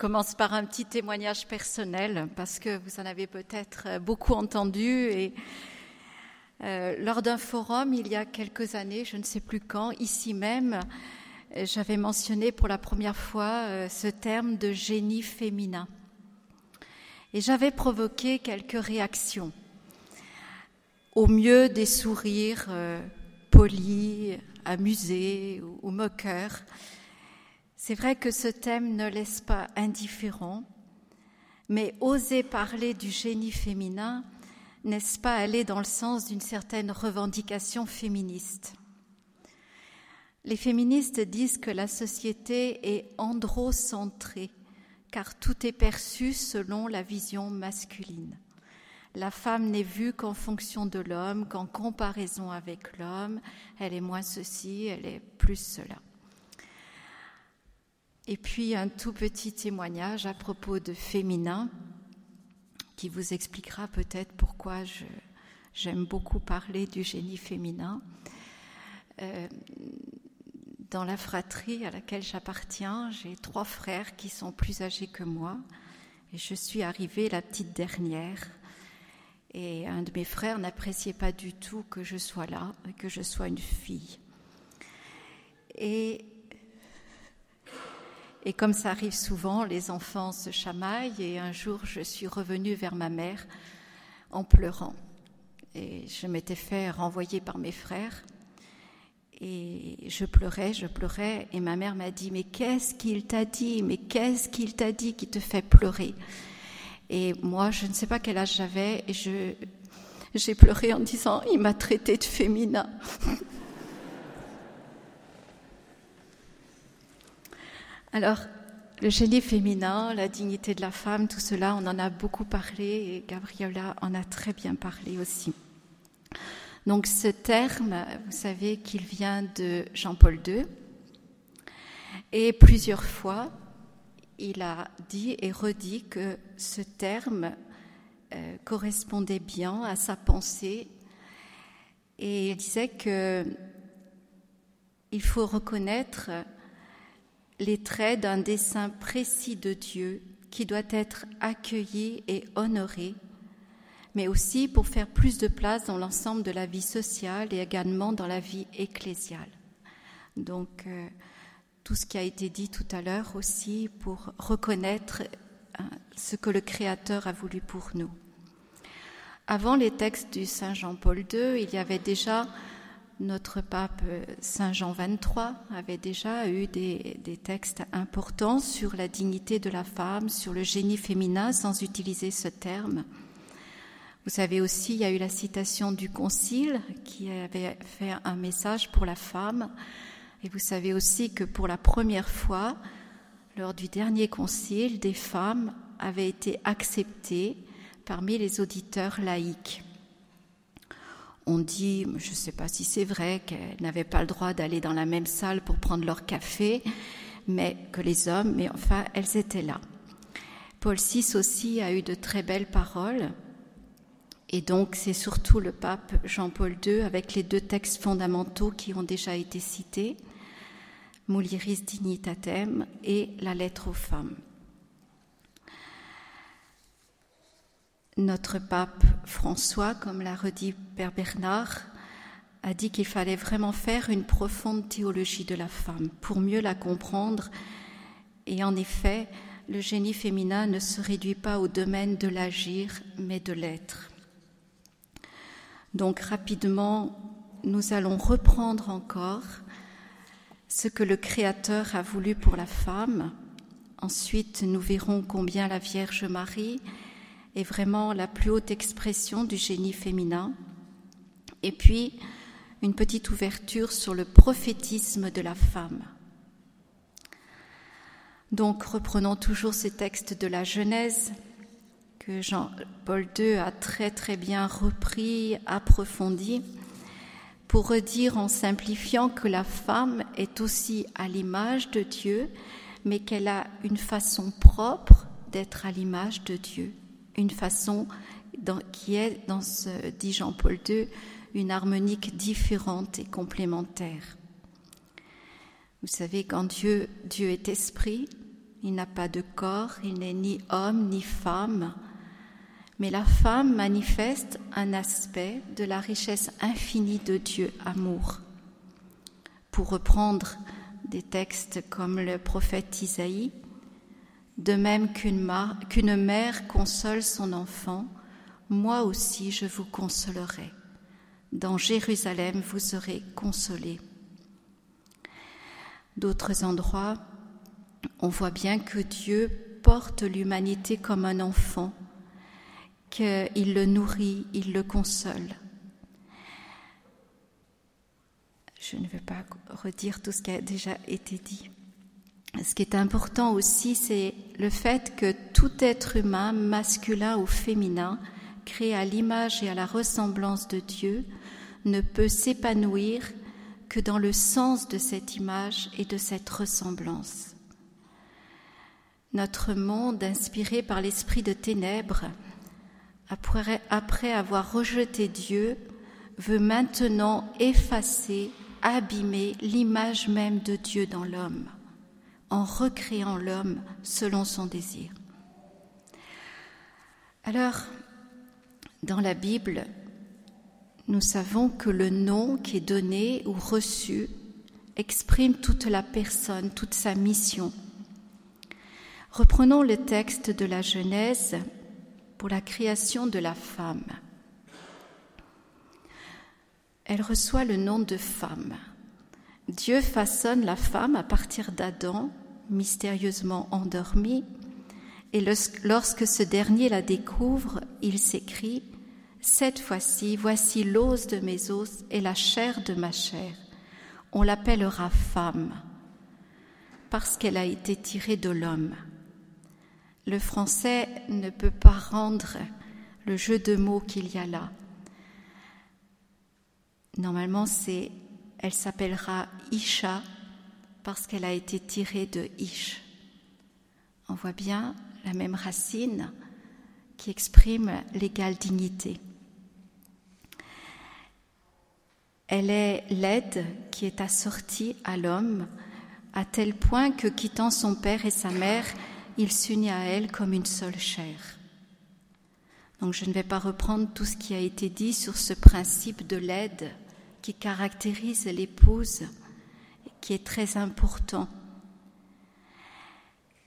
commence par un petit témoignage personnel parce que vous en avez peut-être beaucoup entendu et euh, lors d'un forum il y a quelques années, je ne sais plus quand, ici même, j'avais mentionné pour la première fois euh, ce terme de génie féminin et j'avais provoqué quelques réactions. Au mieux des sourires euh, polis, amusés ou moqueurs c'est vrai que ce thème ne laisse pas indifférent, mais oser parler du génie féminin, n'est-ce pas aller dans le sens d'une certaine revendication féministe? Les féministes disent que la société est androcentrée, car tout est perçu selon la vision masculine. La femme n'est vue qu'en fonction de l'homme, qu'en comparaison avec l'homme, elle est moins ceci, elle est plus cela. Et puis un tout petit témoignage à propos de féminin qui vous expliquera peut-être pourquoi j'aime beaucoup parler du génie féminin. Euh, dans la fratrie à laquelle j'appartiens, j'ai trois frères qui sont plus âgés que moi et je suis arrivée la petite dernière. Et un de mes frères n'appréciait pas du tout que je sois là, que je sois une fille. Et et comme ça arrive souvent, les enfants se chamaillent et un jour je suis revenue vers ma mère en pleurant. Et je m'étais fait renvoyer par mes frères. Et je pleurais, je pleurais, et ma mère m'a dit, mais qu'est-ce qu'il t'a dit? Mais qu'est-ce qu'il t'a dit qui te fait pleurer? Et moi, je ne sais pas quel âge j'avais, et j'ai pleuré en disant, il m'a traité de féminin. Alors, le génie féminin, la dignité de la femme, tout cela, on en a beaucoup parlé et Gabriela en a très bien parlé aussi. Donc ce terme, vous savez qu'il vient de Jean-Paul II et plusieurs fois, il a dit et redit que ce terme euh, correspondait bien à sa pensée et il disait que il faut reconnaître les traits d'un dessein précis de Dieu qui doit être accueilli et honoré, mais aussi pour faire plus de place dans l'ensemble de la vie sociale et également dans la vie ecclésiale. Donc, euh, tout ce qui a été dit tout à l'heure aussi pour reconnaître euh, ce que le Créateur a voulu pour nous. Avant les textes du Saint Jean-Paul II, il y avait déjà notre pape euh, Saint Jean XXIII avait déjà eu des, textes importants sur la dignité de la femme, sur le génie féminin, sans utiliser ce terme. Vous savez aussi, il y a eu la citation du Concile qui avait fait un message pour la femme. Et vous savez aussi que pour la première fois, lors du dernier Concile, des femmes avaient été acceptées parmi les auditeurs laïcs on dit, je ne sais pas si c'est vrai, qu'elles n'avaient pas le droit d'aller dans la même salle pour prendre leur café, mais que les hommes, mais enfin, elles étaient là. Paul VI aussi a eu de très belles paroles, et donc c'est surtout le pape Jean-Paul II avec les deux textes fondamentaux qui ont déjà été cités, Mulieris Dignitatem et la lettre aux femmes. Notre pape François, comme l'a redit Père Bernard, a dit qu'il fallait vraiment faire une profonde théologie de la femme pour mieux la comprendre. Et en effet, le génie féminin ne se réduit pas au domaine de l'agir, mais de l'être. Donc rapidement, nous allons reprendre encore ce que le Créateur a voulu pour la femme. Ensuite, nous verrons combien la Vierge Marie est vraiment la plus haute expression du génie féminin. Et puis, une petite ouverture sur le prophétisme de la femme. Donc, reprenons toujours ces textes de la Genèse que Jean-Paul II a très très bien repris, approfondi, pour redire en simplifiant que la femme est aussi à l'image de Dieu, mais qu'elle a une façon propre d'être à l'image de Dieu une façon qui est, dans ce, dit Jean-Paul II, une harmonique différente et complémentaire. Vous savez, quand Dieu, Dieu est esprit, Il n'a pas de corps, il n'est ni homme ni femme, mais la femme manifeste un aspect de la richesse infinie de Dieu amour. Pour reprendre des textes comme le prophète Isaïe, de même qu'une mère console son enfant, moi aussi je vous consolerai. Dans Jérusalem, vous serez consolés. D'autres endroits, on voit bien que Dieu porte l'humanité comme un enfant, qu'il le nourrit, il le console. Je ne vais pas redire tout ce qui a déjà été dit. Ce qui est important aussi, c'est le fait que tout être humain, masculin ou féminin, créé à l'image et à la ressemblance de Dieu, ne peut s'épanouir que dans le sens de cette image et de cette ressemblance. Notre monde, inspiré par l'esprit de ténèbres, après, avoir rejeté Dieu, veut maintenant effacer, abîmer l'image même de Dieu dans l'homme, en recréant l'homme selon son désir. Alors, dans la Bible, nous savons que le nom qui est donné ou reçu exprime toute la personne, toute sa mission. Reprenons le texte de la Genèse pour la création de la femme. Elle reçoit le nom de femme. Dieu façonne la femme à partir d'Adam, mystérieusement endormi, et lorsque ce dernier la découvre, il s'écrie Cette fois-ci, voici l'os de mes os et la chair de ma chair. On l'appellera femme, parce qu'elle a été tirée de l'homme. Le français ne peut pas rendre le jeu de mots qu'il y a là. Normalement, c'est elle s'appellera Isha parce qu'elle a été tirée de Ish. On voit bien la même racine qui exprime l'égale dignité. Elle est l'aide qui est assortie à l'homme à tel point que quittant son père et sa mère, il s'unit à elle comme une seule chair. Donc je ne vais pas reprendre tout ce qui a été dit sur ce principe de l'aide qui caractérise l'épouse, qui est très important.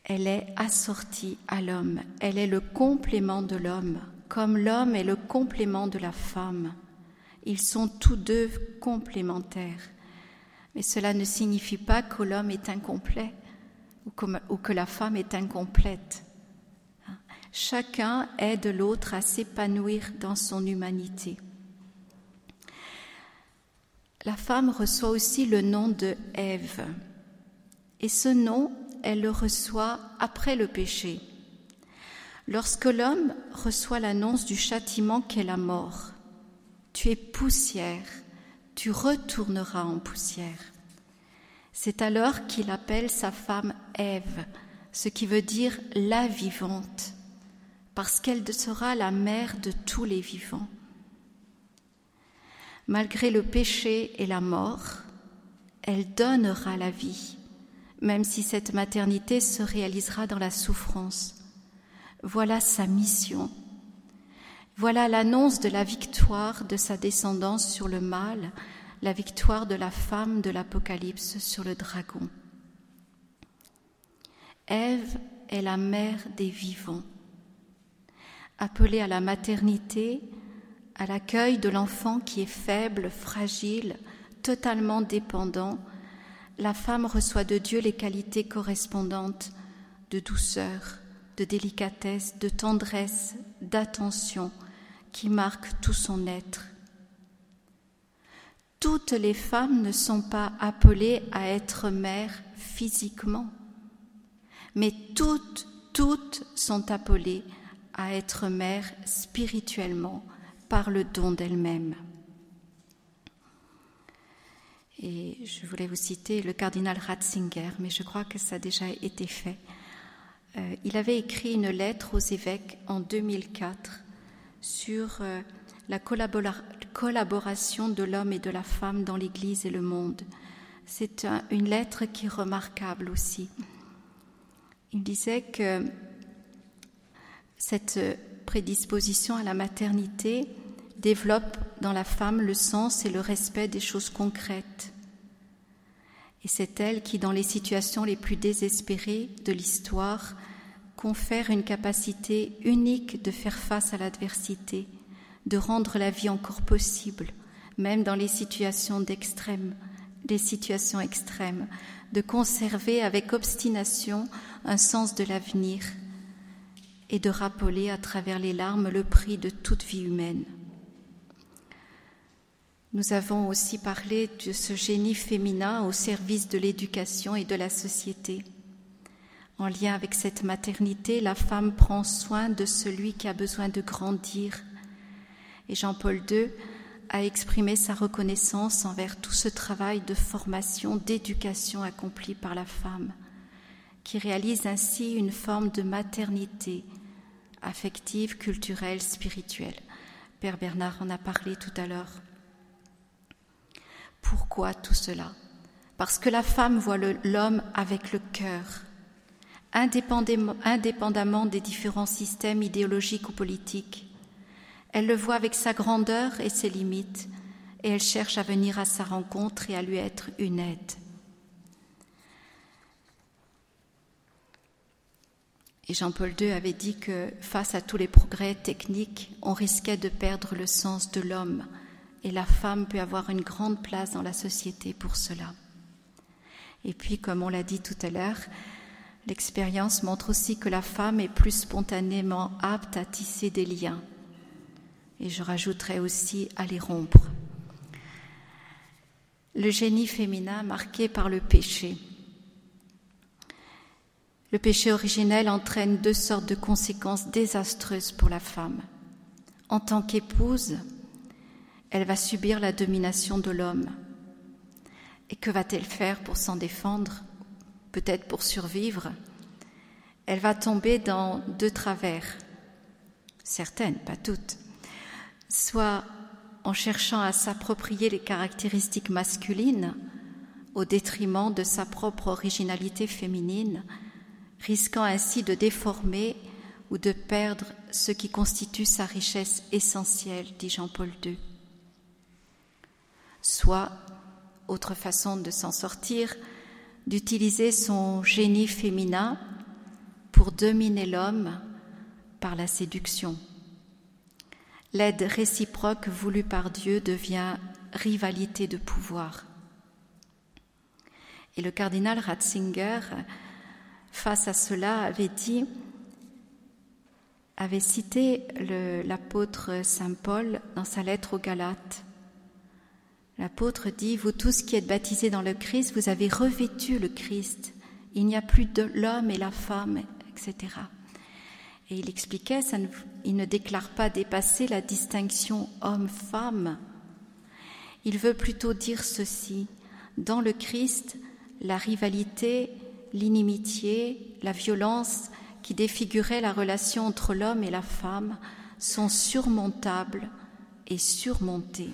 Elle est assortie à l'homme, elle est le complément de l'homme, comme l'homme est le complément de la femme. Ils sont tous deux complémentaires. Mais cela ne signifie pas que l'homme est incomplet ou que la femme est incomplète. Chacun aide l'autre à s'épanouir dans son humanité. La femme reçoit aussi le nom de Ève. Et ce nom, elle le reçoit après le péché. Lorsque l'homme reçoit l'annonce du châtiment qu'est la mort, tu es poussière, tu retourneras en poussière. C'est alors qu'il appelle sa femme Ève, ce qui veut dire la vivante, parce qu'elle sera la mère de tous les vivants. Malgré le péché et la mort, elle donnera la vie, même si cette maternité se réalisera dans la souffrance. Voilà sa mission. Voilà l'annonce de la victoire de sa descendance sur le mal, la victoire de la femme de l'Apocalypse sur le dragon. Ève est la mère des vivants. Appelée à la maternité, à l'accueil de l'enfant qui est faible, fragile, totalement dépendant, la femme reçoit de Dieu les qualités correspondantes de douceur, de délicatesse, de tendresse, d'attention qui marquent tout son être. Toutes les femmes ne sont pas appelées à être mères physiquement, mais toutes, toutes sont appelées à être mères spirituellement, par le don d'elle-même. Et je voulais vous citer le cardinal Ratzinger, mais je crois que ça a déjà été fait. Euh, il avait écrit une lettre aux évêques en 2004 sur euh, la collaboration de l'homme et de la femme dans l'Église et le monde. C'est une lettre qui est remarquable aussi. il disait que cette prédisposition à la maternité développe dans la femme le sens et le respect des choses concrètes. Et c'est elle qui, dans les situations les plus désespérées de l'histoire, confère une capacité unique de faire face à l'adversité, de rendre la vie encore possible, même dans les situations d'extrême, des situations extrêmes, de conserver avec obstination un sens de l'avenir et de rappeler à travers les larmes le prix de toute vie humaine. Nous avons aussi parlé de ce génie féminin au service de l'éducation et de la société. En lien avec cette maternité, la femme prend soin de celui qui a besoin de grandir. Et Jean-Paul II a exprimé sa reconnaissance envers tout ce travail de formation, d'éducation accompli par la femme, qui réalise ainsi une forme de maternité affective, culturelle, spirituelle. Père Bernard en a parlé tout à l'heure. Pourquoi tout cela? Parce que la femme voit l'homme avec le cœur indépendamment des différents systèmes idéologiques ou politiques. Elle le voit avec sa grandeur et ses limites, et elle cherche à venir à sa rencontre et à lui être une aide. Et Jean-Paul II avait dit que face à tous les progrès techniques, on risquait de perdre le sens de l'homme, et la femme peut avoir une grande place dans la société pour cela. Et puis, comme on l'a dit tout à l'heure, L'expérience montre aussi que la femme est plus spontanément apte à tisser des liens. Et je rajouterai aussi à les rompre. Le génie féminin marqué par le péché. Le péché originel entraîne deux sortes de conséquences désastreuses pour la femme. En tant qu'épouse, elle va subir la domination de l'homme. Et que va-t-elle faire pour s'en défendre peut-être pour survivre, elle va tomber dans deux travers, certaines, pas toutes, soit en cherchant à s'approprier les caractéristiques masculines au détriment de sa propre originalité féminine, risquant ainsi de déformer ou de perdre ce qui constitue sa richesse essentielle, dit Jean-Paul II. Soit, autre façon de s'en sortir, d'utiliser son génie féminin pour dominer l'homme par la séduction. L'aide réciproque voulue par Dieu devient rivalité de pouvoir. Et le cardinal Ratzinger, face à cela, avait dit, avait cité l'apôtre Saint Paul dans sa lettre aux Galates. L'apôtre dit, vous tous qui êtes baptisés dans le Christ, vous avez revêtu le Christ. Il n'y a plus de l'homme et la femme, etc. Et il expliquait, ça il ne déclare pas dépasser la distinction homme-femme. Il veut plutôt dire ceci. Dans le Christ, la rivalité, l'inimitié, la violence qui défiguraient la relation entre l'homme et la femme sont surmontables et surmontées.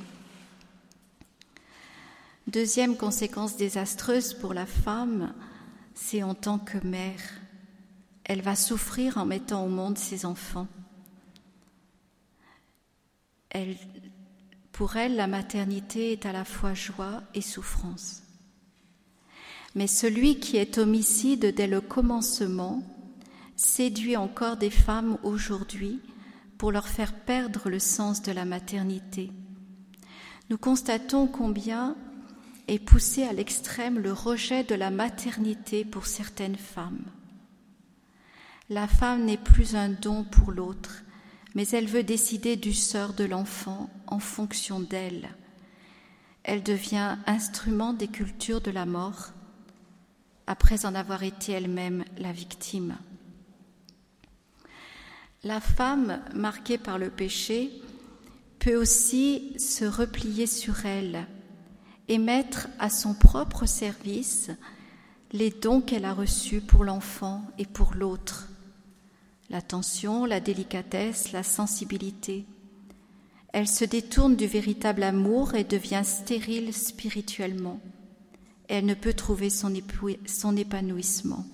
Deuxième conséquence désastreuse pour la femme, c'est en tant que mère. Elle va souffrir en mettant au monde ses enfants. Pour elle, la maternité est à la fois joie et souffrance. Mais celui qui est homicide dès le commencement séduit encore des femmes aujourd'hui pour leur faire perdre le sens de la maternité. Nous constatons combien et pousser à l'extrême le rejet de la maternité pour certaines femmes. La femme n'est plus un don pour l'autre, mais elle veut décider du sort de l'enfant en fonction d'elle. Elle devient instrument des cultures de la mort après en avoir été elle-même la victime. La femme marquée par le péché peut aussi se replier sur elle et mettre à son propre service les dons qu'elle a reçus pour l'enfant et pour l'autre, l'attention, la délicatesse, la sensibilité. Elle se détourne du véritable amour et devient stérile spirituellement. Elle ne peut trouver son, épanouissement.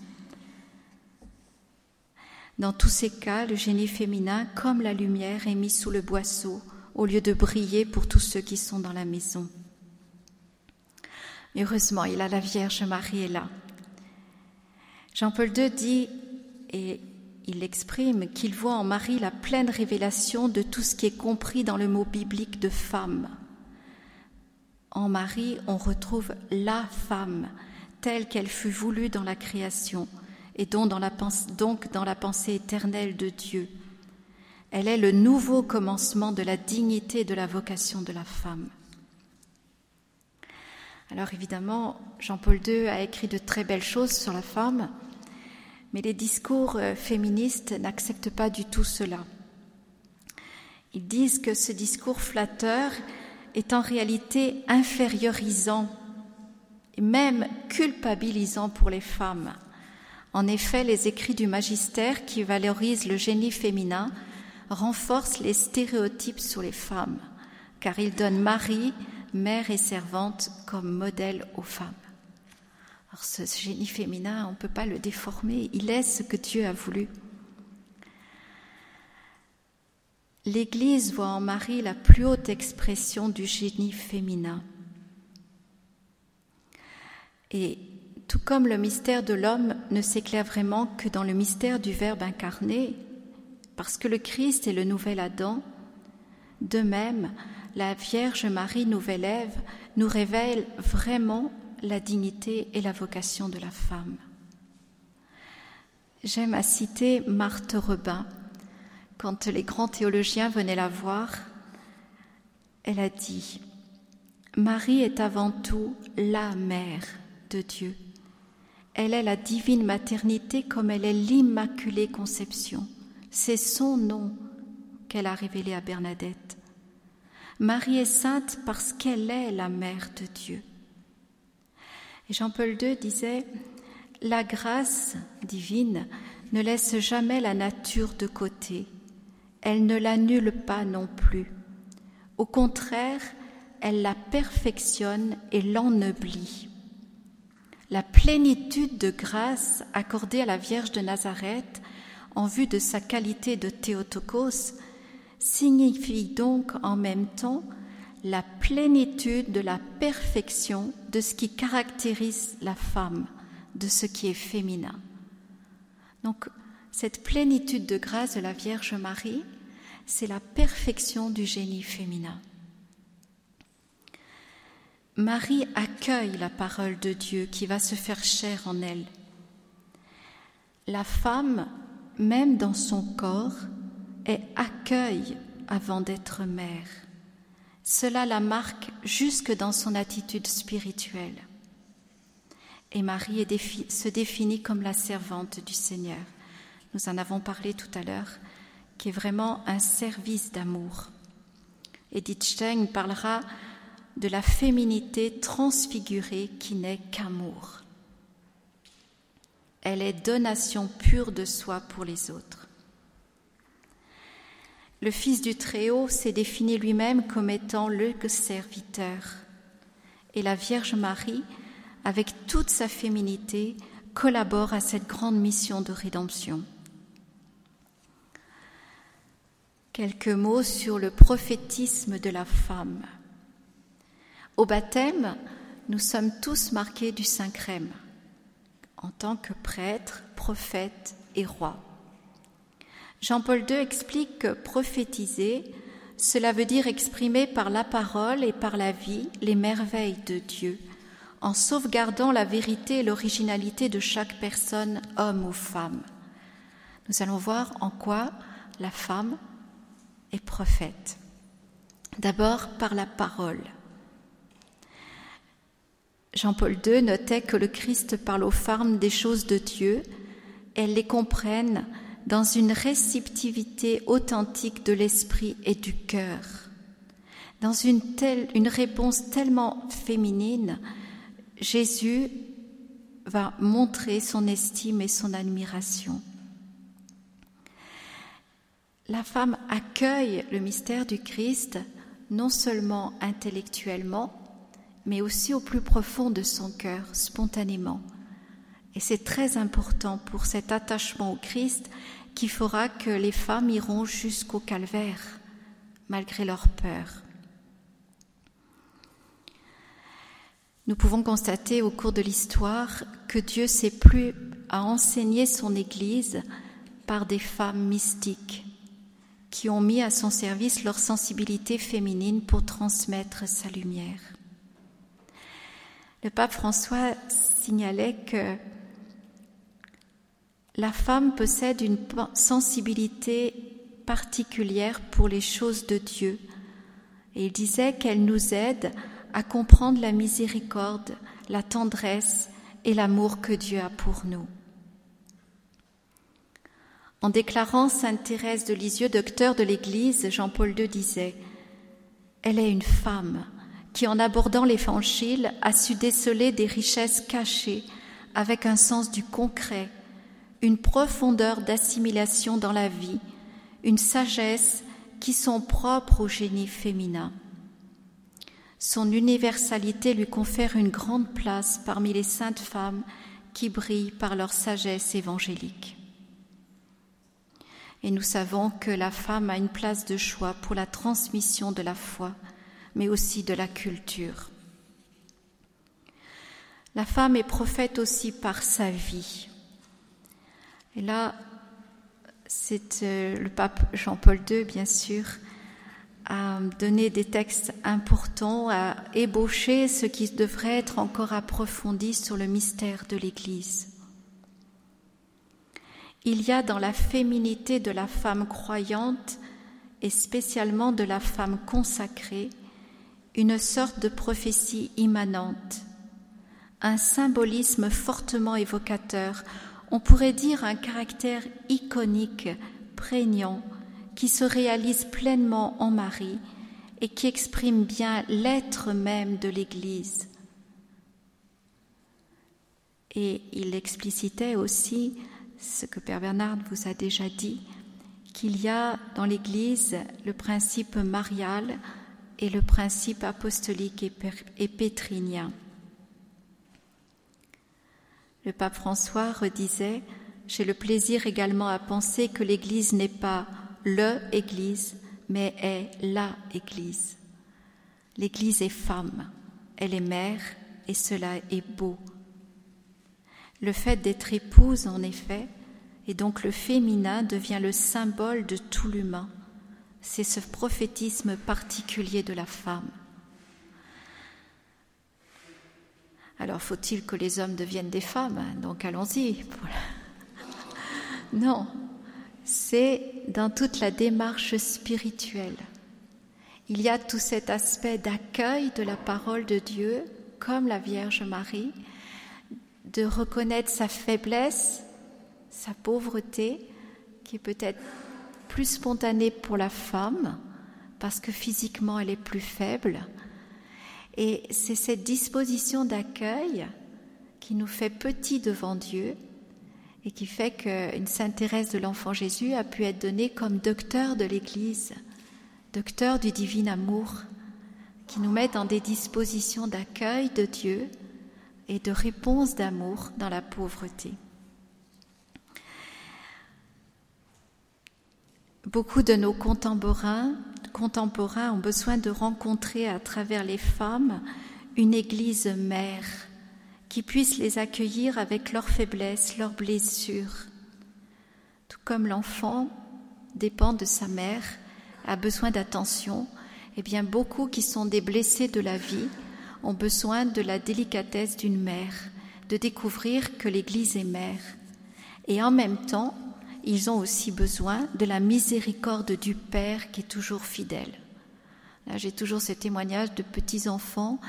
Dans tous ces cas, le génie féminin, comme la lumière, est mis sous le boisseau au lieu de briller pour tous ceux qui sont dans la maison. Heureusement, il a la Vierge Marie là. Jean-Paul II dit, et il exprime, qu'il voit en Marie la pleine révélation de tout ce qui est compris dans le mot biblique de femme. En Marie, on retrouve la femme telle qu'elle fut voulue dans la création et donc dans la, donc dans la pensée éternelle de Dieu. Elle est le nouveau commencement de la dignité et de la vocation de la femme. Alors évidemment, Jean-Paul II a écrit de très belles choses sur la femme, mais les discours euh, féministes n'acceptent pas du tout cela. Ils disent que ce discours flatteur est en réalité infériorisant et même culpabilisant pour les femmes. En effet, les écrits du magistère qui valorisent le génie féminin renforcent les stéréotypes sur les femmes, car ils donnent Marie, mère et servante, comme modèle aux femmes. Ce génie féminin, on ne peut pas le déformer, il est ce que Dieu a voulu. L'Église voit en Marie la plus haute expression du génie féminin. Et tout comme le mystère de l'homme ne s'éclaire vraiment que dans le mystère du Verbe incarné, parce que le Christ est le nouvel Adam, de même, la Vierge Marie, nouvelle Ève, nous révèle vraiment la dignité et la vocation de la femme. J'aime à citer Marthe Rebin. Quand les grands théologiens venaient la voir, elle a dit Marie est avant tout la mère de Dieu. Elle est la divine maternité comme elle est l'immaculée conception. C'est son nom qu'elle a révélé à Bernadette. Marie est sainte parce qu'elle est la mère de Dieu. Jean-Paul II disait, La grâce divine ne laisse jamais la nature de côté, elle ne l'annule pas non plus. Au contraire, elle la perfectionne et l'ennoblit. La plénitude de grâce accordée à la Vierge de Nazareth en vue de sa qualité de Théotokos signifie donc en même temps la plénitude de la perfection de ce qui caractérise la femme, de ce qui est féminin. Donc, cette plénitude de grâce de la Vierge Marie, c'est la perfection du génie féminin. Marie accueille la parole de Dieu qui va se faire chair en elle. La femme, même dans son corps, est accueille avant d'être mère. Cela la marque jusque dans son attitude spirituelle. Et Marie se définit comme la servante du Seigneur. Nous en avons parlé tout à l'heure, qui est vraiment un service d'amour. Edith Stein parlera de la féminité transfigurée qui n'est qu'amour. Elle est donation pure de soi pour les autres. Le Fils du Très-Haut s'est défini lui-même comme étant le serviteur. Et la Vierge Marie, avec toute sa féminité, collabore à cette grande mission de rédemption. Quelques mots sur le prophétisme de la femme. Au baptême, nous sommes tous marqués du Saint-Crème en tant que prêtre, prophète et roi. Jean-Paul II explique que prophétiser, cela veut dire exprimer par la parole et par la vie les merveilles de Dieu, en sauvegardant la vérité et l'originalité de chaque personne, homme ou femme. Nous allons voir en quoi la femme est prophète. D'abord par la parole. Jean-Paul II notait que le Christ parle aux femmes des choses de Dieu, elles les comprennent dans une réceptivité authentique de l'esprit et du cœur. Dans une, réponse tellement féminine, Jésus va montrer son estime et son admiration. La femme accueille le mystère du Christ non seulement intellectuellement, mais aussi au plus profond de son cœur, spontanément. Et c'est très important pour cet attachement au Christ qui fera que les femmes iront jusqu'au calvaire, malgré leur peur. Nous pouvons constater au cours de l'histoire que Dieu s'est plu à enseigner son Église par des femmes mystiques qui ont mis à son service leur sensibilité féminine pour transmettre sa lumière. Le pape François signalait que la femme possède une sensibilité particulière pour les choses de Dieu et il disait qu'elle nous aide à comprendre la miséricorde, la tendresse et l'amour que Dieu a pour nous. En déclarant Sainte Thérèse de Lisieux, docteur de l'Église, Jean-Paul II disait Elle est une femme qui, en abordant l'Évangile, a su déceler des richesses cachées avec un sens du concret, une profondeur d'assimilation dans la vie, une sagesse qui sont propres au génie féminin. Son universalité lui confère une grande place parmi les saintes femmes qui brillent par leur sagesse évangélique. Et nous savons que la femme a une place de choix pour la transmission de la foi, mais aussi de la culture. La femme est prophète aussi par sa vie. Et là, c'est euh, le pape Jean-Paul II, bien sûr, a donné des textes importants, a ébauché ce qui devrait être encore approfondi sur le mystère de l'Église. Il y a dans la féminité de la femme croyante et spécialement de la femme consacrée une sorte de prophétie immanente, un symbolisme fortement évocateur, on pourrait dire un caractère iconique, prégnant, qui se réalise pleinement en Marie et qui exprime bien l'être même de l'Église. Et il explicitait aussi ce que Père Bernard vous a déjà dit, qu'il y a dans l'Église le principe marial et le principe apostolique et pétrinien. Le pape François redisait J'ai le plaisir également à penser que l'Église n'est pas le Église, mais est la Église. L'Église est femme, elle est mère, et cela est beau. Le fait d'être épouse, en effet, et donc le féminin devient le symbole de tout l'humain. C'est ce prophétisme particulier de la femme. Alors faut-il que les hommes deviennent des femmes? Donc allons-y. Non, c'est dans toute la démarche spirituelle. Il y a tout cet aspect d'accueil de la parole de Dieu, comme la Vierge Marie, de reconnaître sa faiblesse, sa pauvreté, qui est peut-être plus spontanée pour la femme, parce que physiquement elle est plus faible. Et c'est cette disposition d'accueil qui nous fait petits devant Dieu et qui fait qu'une Sainte Thérèse de l'Enfant Jésus a pu être donnée comme docteur de l'Église, docteur du divin amour, qui nous met dans des dispositions d'accueil de Dieu et de réponse d'amour dans la pauvreté. Beaucoup de nos contemporains, contemporains ont besoin de rencontrer à travers les femmes une Église mère qui puisse les accueillir avec leurs faiblesses, leurs blessures. Tout comme l'enfant dépend de sa mère, a besoin d'attention, et eh bien beaucoup qui sont des blessés de la vie ont besoin de la délicatesse d'une mère, de découvrir que l'Église est mère. Et en même temps, ils ont aussi besoin de la miséricorde du Père qui est toujours fidèle. j'ai toujours ce témoignage de petits-enfants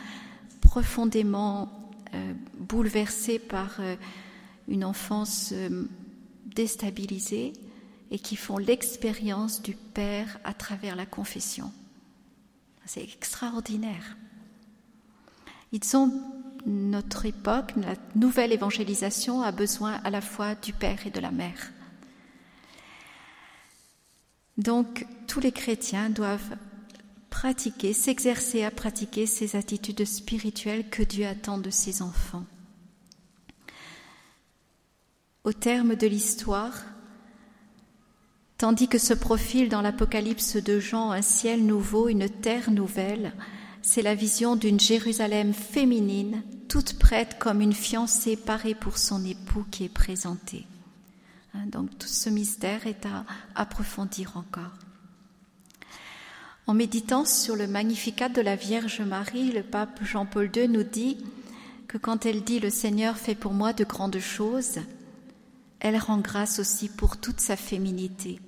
profondément euh, bouleversés par euh, une enfance euh, déstabilisée et qui font l'expérience du Père à travers la confession. C'est extraordinaire. Ils sont notre époque, la nouvelle évangélisation a besoin à la fois du Père et de la Mère. Donc tous les chrétiens doivent pratiquer, s'exercer à pratiquer ces attitudes spirituelles que Dieu attend de ses enfants. Au terme de l'histoire, Tandis que se profile dans l'Apocalypse de Jean un ciel nouveau, une terre nouvelle, c'est la vision d'une Jérusalem féminine, toute prête comme une fiancée parée pour son époux qui est présentée. Hein, donc tout ce mystère est à approfondir encore. En méditant sur le Magnificat de la Vierge Marie, le pape Jean-Paul II nous dit que quand elle dit Le Seigneur fait pour moi de grandes choses, elle rend grâce aussi pour toute sa féminité.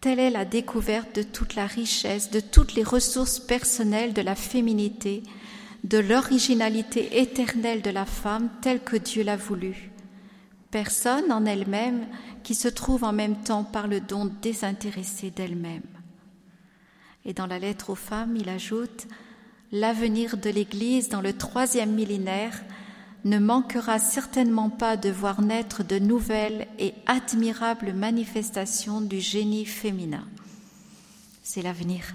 Telle est la découverte de toute la richesse, de toutes les ressources personnelles de la féminité, de l'originalité éternelle de la femme telle que Dieu l'a voulu. Personne en elle-même qui se trouve en même temps par le don désintéressé d'elle-même. Et dans la lettre aux femmes, il ajoute L'avenir de l'Église dans le troisième millénaire ne manquera certainement pas de voir naître de nouvelles et admirables manifestations du génie féminin. C'est l'avenir.